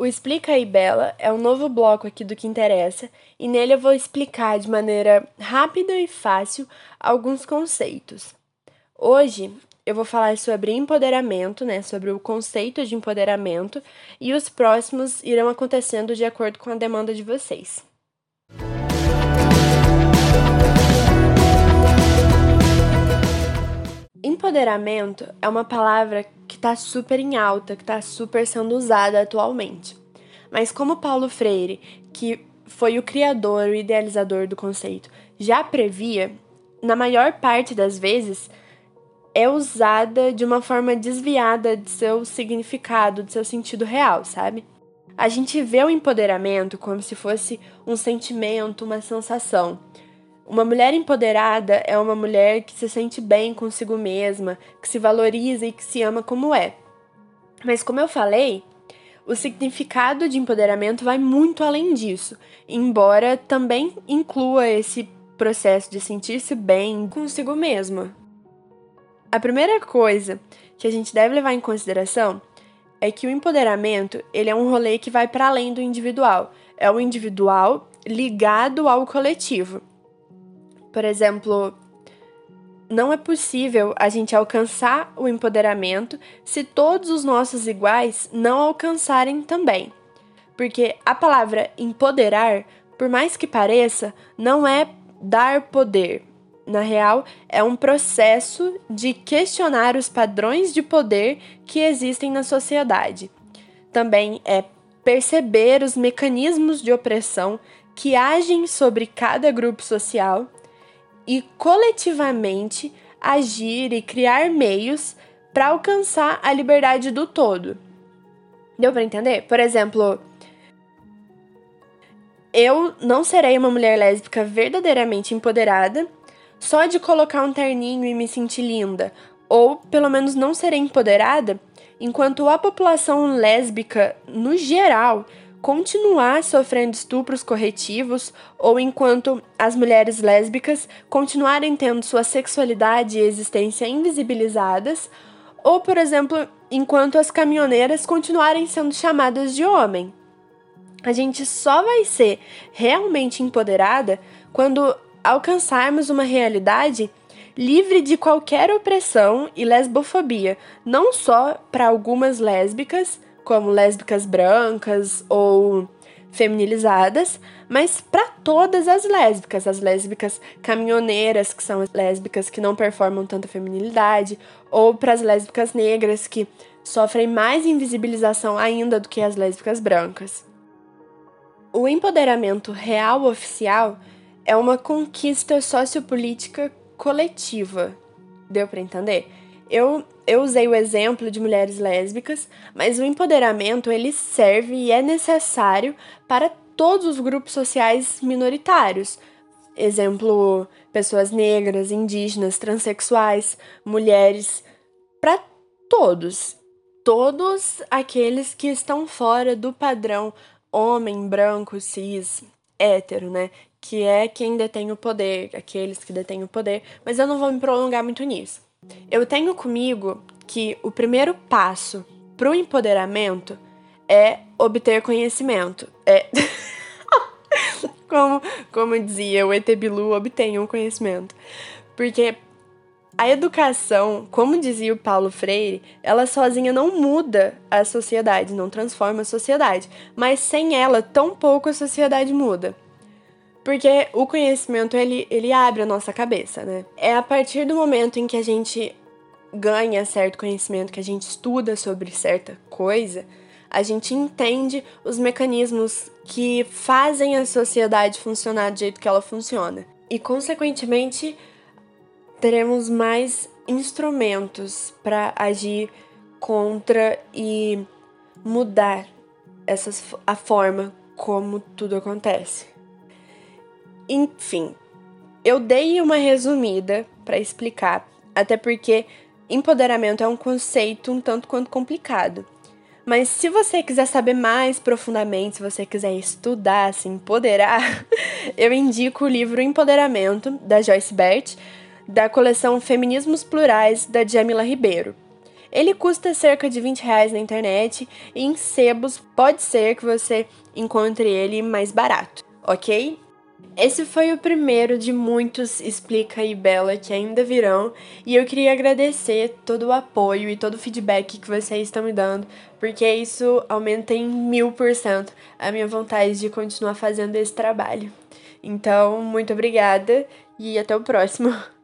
O Explica aí Bela é um novo bloco aqui do que interessa e nele eu vou explicar de maneira rápida e fácil alguns conceitos. Hoje eu vou falar sobre empoderamento, né, sobre o conceito de empoderamento e os próximos irão acontecendo de acordo com a demanda de vocês. Empoderamento é uma palavra está super em alta, que está super sendo usada atualmente. Mas como Paulo Freire, que foi o criador, o idealizador do conceito, já previa, na maior parte das vezes é usada de uma forma desviada de seu significado, de seu sentido real, sabe? A gente vê o empoderamento como se fosse um sentimento, uma sensação. Uma mulher empoderada é uma mulher que se sente bem consigo mesma, que se valoriza e que se ama como é. Mas, como eu falei, o significado de empoderamento vai muito além disso, embora também inclua esse processo de sentir-se bem consigo mesma. A primeira coisa que a gente deve levar em consideração é que o empoderamento ele é um rolê que vai para além do individual. É o individual ligado ao coletivo. Por exemplo, não é possível a gente alcançar o empoderamento se todos os nossos iguais não alcançarem também. Porque a palavra empoderar, por mais que pareça, não é dar poder. Na real, é um processo de questionar os padrões de poder que existem na sociedade. Também é perceber os mecanismos de opressão que agem sobre cada grupo social e coletivamente agir e criar meios para alcançar a liberdade do todo. Deu para entender? Por exemplo, eu não serei uma mulher lésbica verdadeiramente empoderada só de colocar um terninho e me sentir linda, ou pelo menos não serei empoderada enquanto a população lésbica no geral continuar sofrendo estupros corretivos ou enquanto as mulheres lésbicas continuarem tendo sua sexualidade e existência invisibilizadas, ou, por exemplo, enquanto as caminhoneiras continuarem sendo chamadas de homem. A gente só vai ser realmente empoderada quando alcançarmos uma realidade livre de qualquer opressão e lesbofobia, não só para algumas lésbicas, como lésbicas brancas ou feminilizadas, mas para todas as lésbicas, as lésbicas caminhoneiras, que são as lésbicas que não performam tanta feminilidade, ou para as lésbicas negras que sofrem mais invisibilização ainda do que as lésbicas brancas. O empoderamento real oficial é uma conquista sociopolítica coletiva. Deu para entender? Eu, eu usei o exemplo de mulheres lésbicas, mas o empoderamento ele serve e é necessário para todos os grupos sociais minoritários. Exemplo, pessoas negras, indígenas, transexuais, mulheres, para todos. Todos aqueles que estão fora do padrão homem, branco, cis, hétero, né? Que é quem detém o poder, aqueles que detêm o poder, mas eu não vou me prolongar muito nisso. Eu tenho comigo que o primeiro passo para o empoderamento é obter conhecimento. É. como, como dizia o ET Bilu, obtenham conhecimento. Porque a educação, como dizia o Paulo Freire, ela sozinha não muda a sociedade, não transforma a sociedade. Mas sem ela, tão pouco a sociedade muda. Porque o conhecimento, ele, ele abre a nossa cabeça, né? É a partir do momento em que a gente ganha certo conhecimento, que a gente estuda sobre certa coisa, a gente entende os mecanismos que fazem a sociedade funcionar do jeito que ela funciona. E, consequentemente, teremos mais instrumentos para agir contra e mudar essas, a forma como tudo acontece. Enfim, eu dei uma resumida para explicar, até porque empoderamento é um conceito um tanto quanto complicado. Mas se você quiser saber mais profundamente, se você quiser estudar, se empoderar, eu indico o livro Empoderamento, da Joyce Bert, da coleção Feminismos Plurais, da Jamila Ribeiro. Ele custa cerca de 20 reais na internet e em sebos pode ser que você encontre ele mais barato, ok? Esse foi o primeiro de muitos Explica e Bela que ainda virão, e eu queria agradecer todo o apoio e todo o feedback que vocês estão me dando, porque isso aumenta em mil por cento a minha vontade de continuar fazendo esse trabalho. Então, muito obrigada e até o próximo.